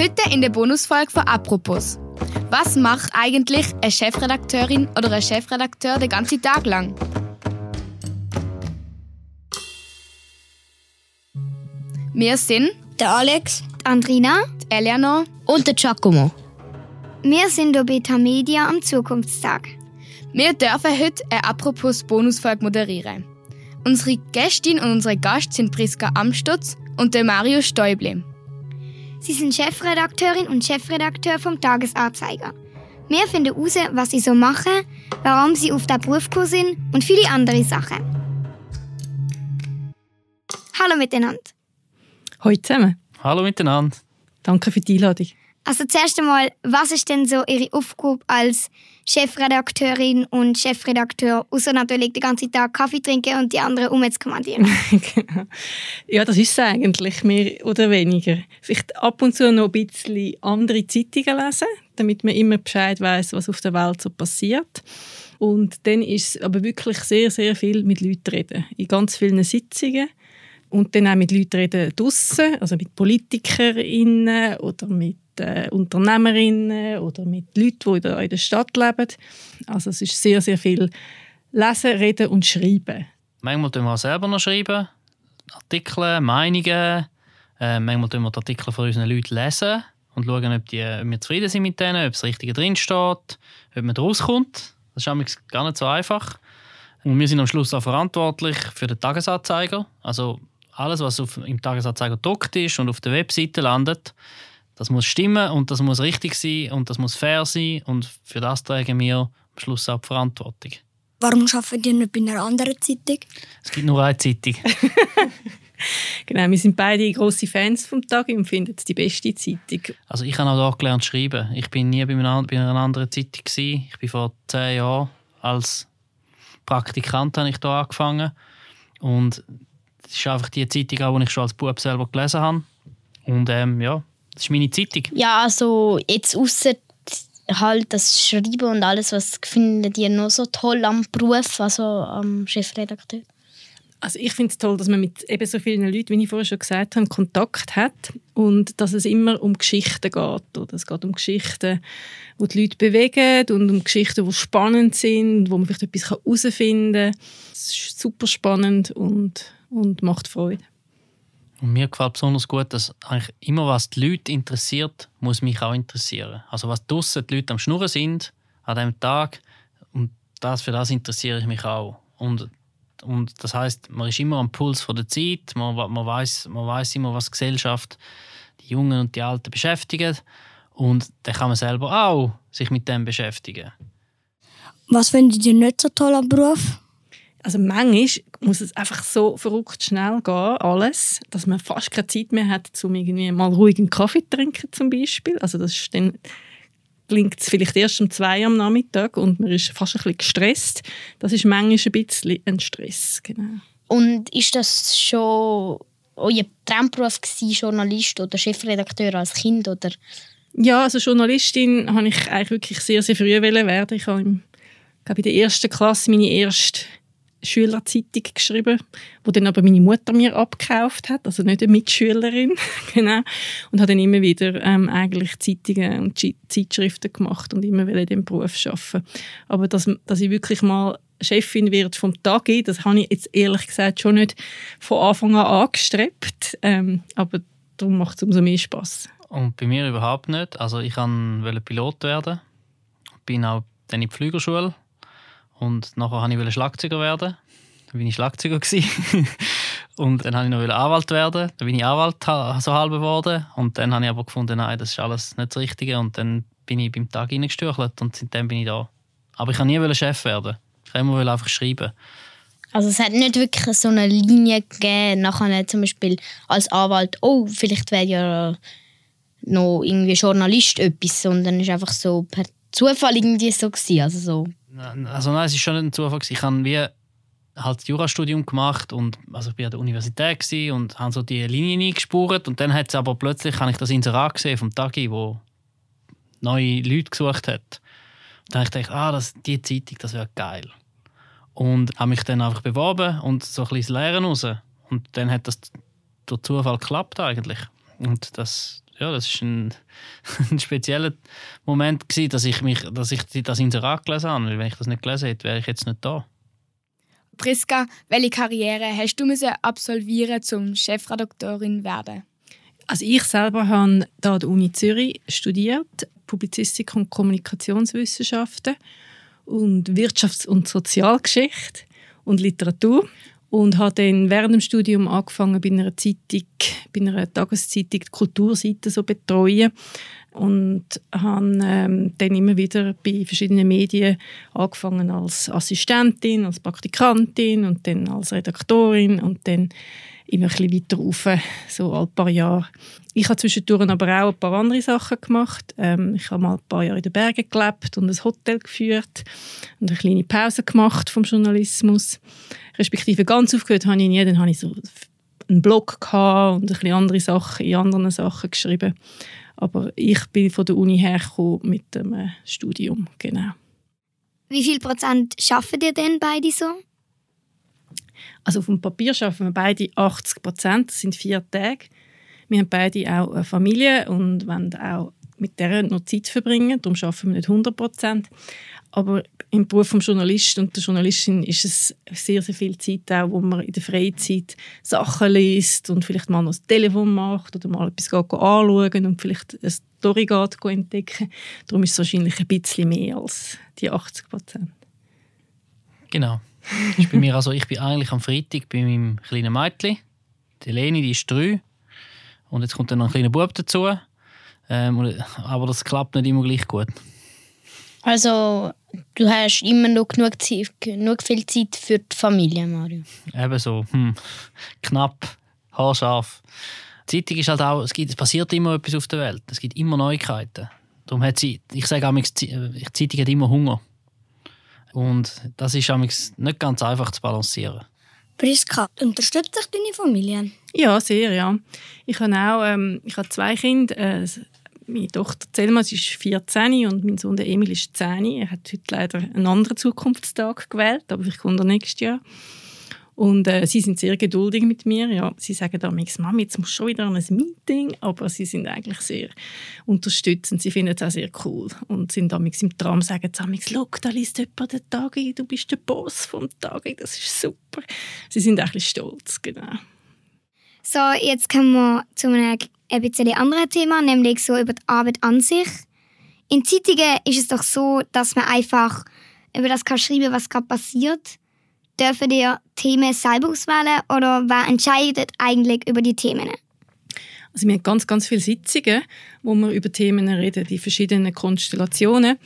Heute in der Bonusfolge von Apropos. Was macht eigentlich eine Chefredakteurin oder ein Chefredakteur den ganzen Tag lang? Wir sind der Alex, die Andrina, die Eleanor und der Giacomo. Wir sind der Beta Media am Zukunftstag. Wir dürfen heute eine Apropos Bonusfolge moderieren. Unsere Gästin und unsere Gast sind Priska Amstutz und der Mario Stäuble. Sie sind Chefredakteurin und Chefredakteur vom Tagesanzeiger. Wir finden heraus, was sie so machen, warum sie auf den Berufskurs sind und viele andere Sachen. Hallo miteinander. Hallo zusammen. Hallo miteinander. Danke für die Einladung. Also zuerst einmal, was ist denn so Ihre Aufgabe als Chefredakteurin und Chefredakteur, außer natürlich den ganzen Tag Kaffee trinken und die anderen umzukommandieren? genau. Ja, das ist es eigentlich, mehr oder weniger. Vielleicht ab und zu noch ein bisschen andere Zeitungen lesen, damit man immer Bescheid weiß, was auf der Welt so passiert. Und dann ist es aber wirklich sehr, sehr viel mit Leuten reden. In ganz vielen Sitzungen und dann auch mit Leuten reden draussen, also mit PolitikerInnen oder mit äh, Unternehmerinnen oder mit Leuten, die in der Stadt leben. Also es ist sehr, sehr viel Lesen, Reden und Schreiben. Manchmal schreiben wir auch selber noch schreiben, Artikel, Meinungen. Äh, manchmal lesen wir die Artikel von unseren Leuten lesen und schauen, ob, die, ob wir zufrieden sind mit denen, ob das Richtige drinsteht, ob man rauskommt. Das ist gar nicht so einfach. Und wir sind am Schluss auch verantwortlich für den Tagesanzeiger. Also alles, was auf, im Tagesanzeiger gedruckt ist und auf der Webseite landet, das muss stimmen und das muss richtig sein und das muss fair sein und für das tragen wir am Schluss auch die Verantwortung. Warum arbeiten ihr nicht bei einer anderen Zeitung? Es gibt nur eine Zeitung. genau, wir sind beide große Fans vom Tag und finden es die beste Zeitung. Also ich habe auch dort gelernt zu schreiben. Ich bin nie bei einer, bei einer anderen Zeitung gewesen. Ich bin vor zehn Jahren als Praktikant habe ich da angefangen und das ist einfach die Zeitung, die ich schon als Bub selber gelesen habe. Und ähm, ja, das ist meine Zeitung. Ja, also jetzt außer halt das Schreiben und alles, was findet ihr noch so toll am Beruf, also am Chefredakteur? Also ich finde es toll, dass man mit eben so vielen Leuten, wie ich vorher schon gesagt habe, Kontakt hat und dass es immer um Geschichten geht. Oder es geht um Geschichten, die die Leute bewegen und um Geschichten, die spannend sind, wo man vielleicht etwas herausfinden kann. Es ist super spannend und und macht Freude. Und mir gefällt besonders gut, dass eigentlich immer was die Leute interessiert, muss mich auch interessieren. Also was draussen die Leute am Schnurren sind an diesem Tag und das, für das interessiere ich mich auch. Und, und das heißt, man ist immer am Puls der Zeit, man, man, weiß, man weiß immer, was die Gesellschaft, die Jungen und die Alten beschäftigt und dann kann man selber auch sich mit dem beschäftigen. Was findet ihr nicht so toll am Beruf? Also manchmal muss es einfach so verrückt schnell gehen, alles, dass man fast keine Zeit mehr hat, um irgendwie mal ruhig einen Kaffee zu trinken zum Beispiel. Also das ist dann klingt es vielleicht erst um zwei am Nachmittag und man ist fast ein bisschen gestresst. Das ist manchmal ein bisschen ein Stress, genau. Und ist das schon euer Traumberuf gewesen, Journalist oder Chefredakteur als Kind oder? Ja, also Journalistin habe ich eigentlich wirklich sehr, sehr früh werden. Ich habe im, glaube in der ersten Klasse meine erste Schülerzeitung geschrieben, wo dann aber meine Mutter mir abgekauft hat, also nicht eine Mitschülerin, genau, und habe dann immer wieder ähm, eigentlich Zeitungen und Zeitschriften gemacht und immer wieder in Beruf arbeiten. Aber dass, dass ich wirklich mal Chefin wird vom Tag das habe ich jetzt ehrlich gesagt schon nicht von Anfang an angestrebt, ähm, aber darum macht es umso mehr Spaß. Und bei mir überhaupt nicht. Also ich wollte Pilot werden, bin auch dann in die Flügerschule und nachher wollte ich Schlagzeuger werden. Dann war ich Schlagzeuger. und dann wollte ich noch Anwalt werden. Dann bin ich Anwalt so halb geworden. Und dann habe ich aber gefunden, nein, das ist alles nicht das Richtige. Und dann bin ich beim Tag reingestürchelt und seitdem bin ich da. Aber ich wollte nie Chef werden. Ich wollte immer einfach schreiben. Also es hat nicht wirklich so eine Linie gegeben, nachher zum Beispiel als Anwalt, oh, vielleicht wäre ja noch irgendwie Journalist etwas, sondern es war einfach so per Zufall irgendwie so gewesen. Also so also nein, es ist schon ein Zufall. Ich habe wie halt Jurastudium gemacht und also ich war an der Universität und habe so die Linie eingespurt und dann hat es aber plötzlich habe ich das Inserat gesehen vom Tagi, wo neue Leute gesucht hat. Und dann habe ich gedacht, ah, das, die Zeitung, das wäre geil. Und habe mich dann einfach beworben und so ein bisschen Lehren raus. Und dann hat das durch Zufall geklappt eigentlich. Und das ja, das ist ein, ein spezieller Moment gewesen, dass ich mich, dass ich das Inserat gelesen habe. Weil Wenn ich das nicht gelesen hätte, wäre ich jetzt nicht da. Priska, welche Karriere hast du müssen absolvieren, zum Chefredaktorin werden? Also ich selber habe da an der Uni Zürich studiert, Publizistik und Kommunikationswissenschaften und Wirtschafts- und Sozialgeschichte und Literatur und habe dann während dem Studium angefangen bei einer Zeitung, bei einer Tageszeitung die Kulturseite so betreuen und habe ähm, dann immer wieder bei verschiedenen Medien angefangen als Assistentin, als Praktikantin und dann als Redaktorin und dann immer ein bisschen weiter rauf, so ein paar Jahre. Ich habe zwischendurch aber auch ein paar andere Sachen gemacht. Ähm, ich habe mal ein paar Jahre in den Bergen gelebt und ein Hotel geführt und eine kleine Pause gemacht vom Journalismus. Respektive ganz aufgehört habe ich nie, dann habe ich so einen Blog gehabt und ein bisschen andere Sachen in anderen Sachen geschrieben. Aber ich bin von der Uni hergekommen mit dem äh, Studium, genau. Wie viel Prozent schaffen ihr denn beide so? Also auf dem Papier schaffen wir beide 80 Prozent, das sind vier Tage. Wir haben beide auch eine Familie und wollen auch mit der noch Zeit verbringen, darum schaffen wir nicht 100 Prozent. Aber im Beruf des Journalisten und der Journalistin ist es sehr, sehr viel Zeit, auch, wo man in der Freizeit Sachen liest und vielleicht mal noch das Telefon macht oder mal etwas anschauen und vielleicht eine Story entdecken. Darum ist es wahrscheinlich ein bisschen mehr als die 80 Prozent. Genau. Das ist mir also, ich bin eigentlich am Freitag bei meinem kleinen Mädchen. Die Leni, die ist drei. Und jetzt kommt dann noch ein kleiner Bub dazu. Ähm, aber das klappt nicht immer gleich gut. Also, du hast immer noch genug, Zeit, genug viel Zeit für die Familie, Mario. Eben so, hm, knapp, haarscharf. Die Zeitung ist halt auch, es, gibt, es passiert immer etwas auf der Welt. Es gibt immer Neuigkeiten. Darum hat sie, ich sage auch, die Zeitung hat immer Hunger. Und das ist nicht ganz einfach zu balancieren. Priska, unterstützt dich deine Familie? Ja, sehr, ja. Ich habe auch ähm, ich habe zwei Kinder. Äh, meine Tochter Selma sie ist 14 und mein Sohn Emil ist 10. Er hat heute leider einen anderen Zukunftstag gewählt, aber kommt er nächstes Jahr. Und äh, sie sind sehr geduldig mit mir. Ja, sie sagen dann Mami, jetzt muss schon wieder an ein Meeting, aber sie sind eigentlich sehr unterstützend. Sie finden es auch sehr cool und sind damals im Tram sagen sie «Look, da liest jemand den Tagi, du bist der Boss vom Tagi, das ist super». Sie sind eigentlich stolz, genau. So, jetzt kommen wir zu einem ein bisschen anderen Thema, nämlich so über die Arbeit an sich. In Zeitungen ist es doch so, dass man einfach über das kann schreiben, was gerade passiert. Dürfen ihr Themen selber auswählen oder wer entscheidet eigentlich über die Themen? Also wir haben ganz, ganz viele Sitzungen, wo wir über Themen reden, die verschiedenen Konstellationen.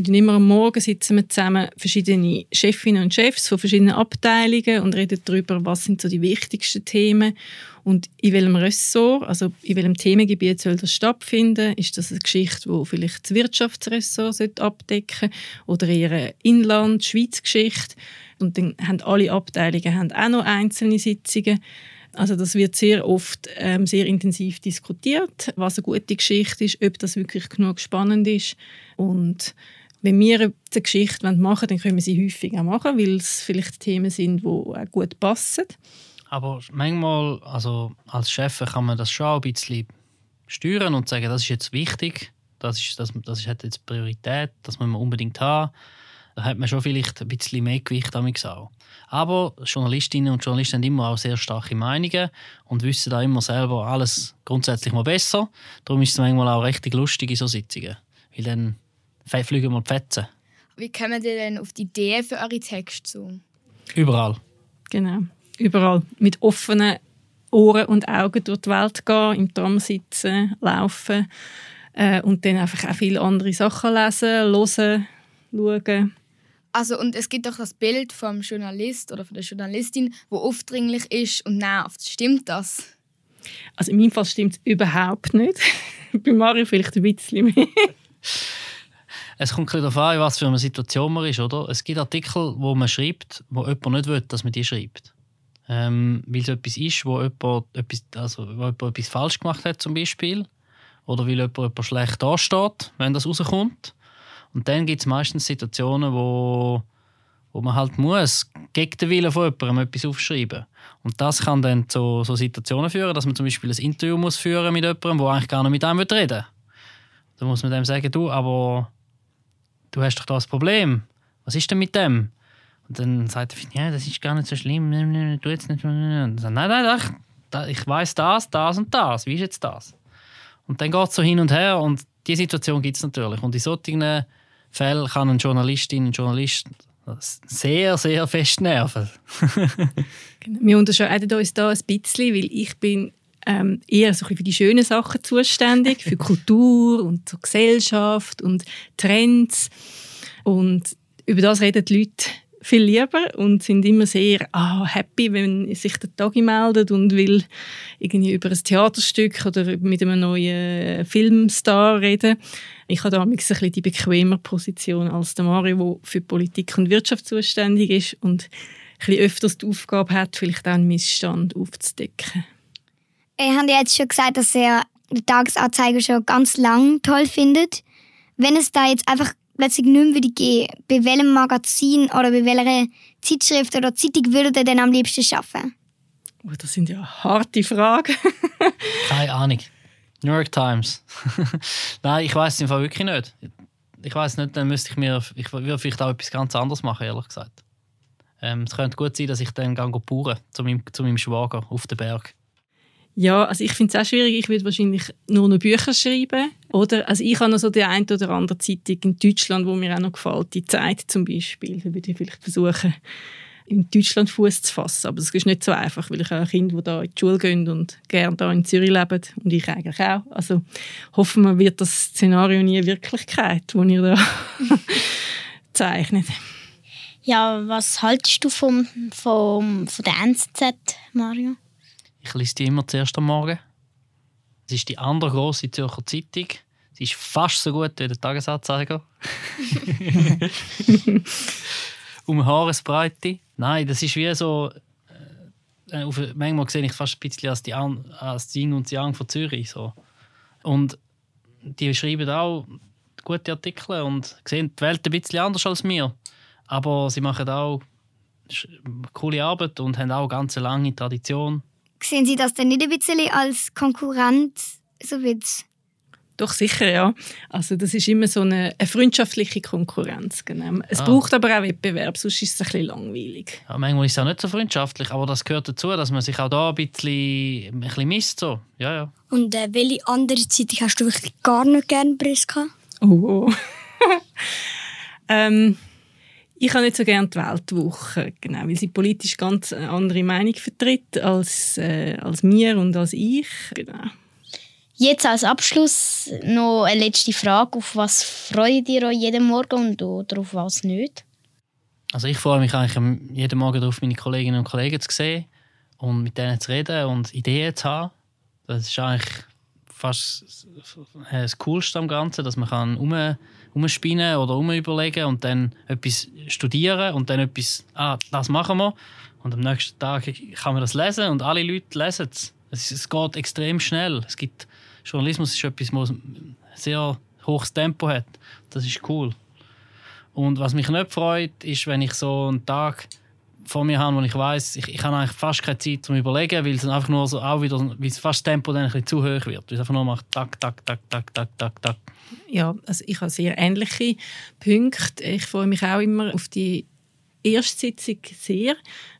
Wir immer am Morgen sitzen wir zusammen, verschiedene Chefinnen und Chefs von verschiedenen Abteilungen und reden darüber, was sind so die wichtigsten Themen und in welchem Ressort, also in welchem Themengebiet soll das stattfinden. Ist das eine Geschichte, die vielleicht das Wirtschaftsressort sollte abdecken oder eher eine Inland-, Schweiz-Geschichte. Und dann haben alle Abteilungen haben auch noch einzelne Sitzungen. Also das wird sehr oft ähm, sehr intensiv diskutiert, was eine gute Geschichte ist, ob das wirklich genug spannend ist. Und wenn wir eine Geschichte machen wollen, dann können wir sie häufig auch machen, weil es vielleicht Themen sind, die auch gut passen. Aber manchmal, also als Chef kann man das schon ein bisschen steuern und sagen, das ist jetzt wichtig, das, ist, das, das hat jetzt Priorität, das müssen wir unbedingt haben. Da hat man schon vielleicht ein bisschen mehr Gewicht damit auch. Aber Journalistinnen und Journalisten haben immer auch sehr starke Meinungen und wissen da immer selber alles grundsätzlich mal besser. Darum ist es manchmal auch richtig lustig in so Sitzungen. Weil dann fliegen wir die Fetzen. Wie kommen ihr denn auf die Idee für eure Texte so? Überall. Genau. Überall mit offenen Ohren und Augen durch die Welt gehen, im Tram sitzen, laufen äh, und dann einfach auch viele andere Sachen lesen, hören, schauen. Also, und es gibt doch das Bild vom Journalist oder von der Journalistin, wo aufdringlich ist und nervt. Stimmt das? Also in meinem Fall stimmt es überhaupt nicht. Bei Mario vielleicht ein bisschen mehr. Es kommt darauf an, was für eine Situation man ist. Oder? Es gibt Artikel, wo man schreibt, wo jemand nicht will, dass man die schreibt. Ähm, weil es etwas ist, wo jemand etwas, also, wo jemand etwas falsch gemacht hat, zum Beispiel. Oder weil jemand, jemand schlecht dasteht, wenn das rauskommt. Und dann gibt es meistens Situationen, wo, wo man halt muss gegen den Willen von jemandem etwas aufschreiben. Und das kann dann zu so Situationen führen, dass man zum Beispiel ein Interview muss führen mit jemandem, der eigentlich gar nicht mit einem reden will. Da muss man dem sagen, du, aber du hast doch da ein Problem. Was ist denn mit dem? Und dann sagt er, ja, das ist gar nicht so schlimm, du jetzt nicht. Und dann nein, nein, ich, ich weiß das, das und das. Wie ist jetzt das? Und dann geht es so hin und her und diese Situation gibt es natürlich. Und in solchen Fällen kann eine Journalistin, ein Journalist sehr, sehr fest nerven. Genau. Wir unterscheiden uns da ein bisschen, weil ich bin ähm, eher so für die schönen Sachen zuständig, für Kultur und so Gesellschaft und Trends. Und über das reden die Leute viel lieber und sind immer sehr ah, happy, wenn sich der Tagi meldet und will irgendwie über ein Theaterstück oder mit einem neuen Filmstar reden. Ich habe da ein bisschen die bequemer Position als der Mario, der für Politik und Wirtschaft zuständig ist und ein bisschen öfters die Aufgabe hat, vielleicht auch einen Missstand aufzudecken. Er hat jetzt schon gesagt, dass er den Tagesanzeiger schon ganz lang toll findet. Wenn es da jetzt einfach plötzlich nicht mehr würde gehen, bei welchem Magazin oder bei welcher Zeitschrift oder Zeitung würdet ihr denn am liebsten arbeiten? Oh, das sind ja harte Fragen. Keine Ahnung. New York Times. Nein, ich weiß es im Fall wirklich nicht. Ich weiß nicht, dann müsste ich mir, ich würde vielleicht auch etwas ganz anderes machen, ehrlich gesagt. Ähm, es könnte gut sein, dass ich dann gehe zu meinem, zu meinem Schwager auf den Berg. Ja, also ich finde es auch schwierig. Ich würde wahrscheinlich nur noch Bücher schreiben. Oder, also ich habe noch so die eine oder andere Zeitung in Deutschland, wo mir auch noch gefällt. Die Zeit zum Beispiel. Da würde ich vielleicht versuchen, in Deutschland Fuß zu fassen. Aber das ist nicht so einfach, weil ich auch Kinder, die da in die Schule gehen und gerne da in Zürich leben. Und ich eigentlich auch. Also hoffen wir, wird das Szenario nie Wirklichkeit, das ihr da zeichnet. Ja, was haltest du vom, vom, von der NZZ, Mario? Ich lese die immer zuerst am Morgen. Es ist die andere große Zürcher Zeitung. Sie ist fast so gut wie der Tagesanzeiger. um Haaresbreite. Nein, das ist wie so. Äh, auf, manchmal sehe ich fast ein bisschen als die, als die Yin und Yang von Zürich. So. Und die schreiben auch gute Artikel und sehen die Welt ein bisschen anders als mir. Aber sie machen auch coole Arbeit und haben auch eine ganz lange Tradition. Sehen Sie das denn nicht ein bisschen als Konkurrent? So wird's. Doch, sicher, ja. Also das ist immer so eine, eine freundschaftliche Konkurrenz. Genau. Es Ah. braucht aber auch Wettbewerb, sonst ist es ein bisschen langweilig. Ja, manchmal ist es auch nicht so freundschaftlich, aber das gehört dazu, dass man sich auch da ein bisschen, ein bisschen misst. So. Ja, ja. Und äh, welche andere Zeitung hast du wirklich gar nicht gern, Priska? Oh. ähm, ich habe nicht so gerne die Weltwoche, genau, weil sie politisch ganz eine andere Meinung vertritt als, äh, als mir und als ich. Genau. Jetzt als Abschluss noch eine letzte Frage. Auf was freut ihr euch jeden Morgen und oder auf was nicht? Also ich freue mich eigentlich am- jeden Morgen darauf, meine Kolleginnen und Kollegen zu sehen und mit denen zu reden und Ideen zu haben. Das ist eigentlich fast das Coolste am Ganzen, dass man kann um, umspinnen oder umüberlegen und dann etwas studieren und dann etwas, ah, das machen wir. Und am nächsten Tag kann man das lesen und alle Leute lesen es. Es, es geht extrem schnell. Es gibt, Journalismus ist etwas, das ein sehr hohes Tempo hat. Das ist cool. Und was mich nicht freut, ist, wenn ich so einen Tag vor mir habe, wo ich weiß, ich, ich habe eigentlich fast keine Zeit zum Überlegen, weil es einfach nur so auch wieder, weil es fast Tempo dann ein bisschen zu hoch wird. Weil es einfach nur macht, tak, tak, tak, tak, tak, tak, tak. Ja, also ich habe sehr ähnliche Punkte. Ich freue mich auch immer auf die erste Sitzung sehr,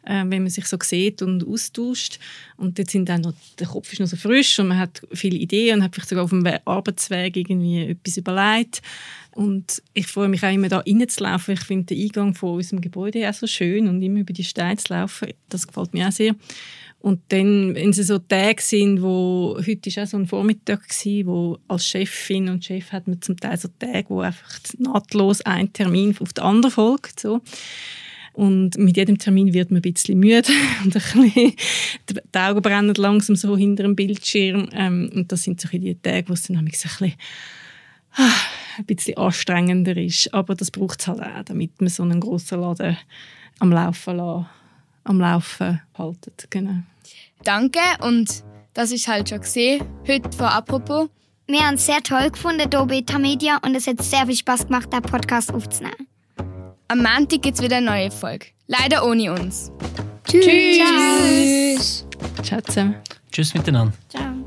äh, wenn man sich so sieht und austauscht. Und dort sind dann noch, der Kopf ist noch so frisch und man hat viele Ideen und hat vielleicht sogar auf dem We- Arbeitsweg irgendwie etwas überlegt. Und ich freue mich auch immer, da reinzulaufen. Ich finde den Eingang von unserem Gebäude auch so schön und immer über die Steine zu laufen, das gefällt mir auch sehr. Und dann, wenn es so Tage sind, wo, heute war auch so ein Vormittag, gewesen, wo als Chefin und Chef hat man zum Teil so Tage, wo einfach nahtlos ein Termin auf den anderen folgt. So. Und mit jedem Termin wird man ein bisschen müde und ein bisschen, die Augen brennen langsam so hinter dem Bildschirm. Ähm, und das sind so die Tage, wo es dann ein bisschen, ein bisschen anstrengender ist. Aber das braucht es halt auch, damit man so einen grossen Laden am Laufen, lassen, am Laufen haltet. Genau. Danke und das ist halt schon gesehen. Heute von Apropos. Wir haben es sehr toll gefunden hier bei Tamedia und es hat sehr viel Spaß gemacht, den Podcast aufzunehmen. Am Montag gibt es wieder eine neue Folge. Leider ohne uns. Tschüss. Ciao zusammen. Tschüss miteinander. Ciao.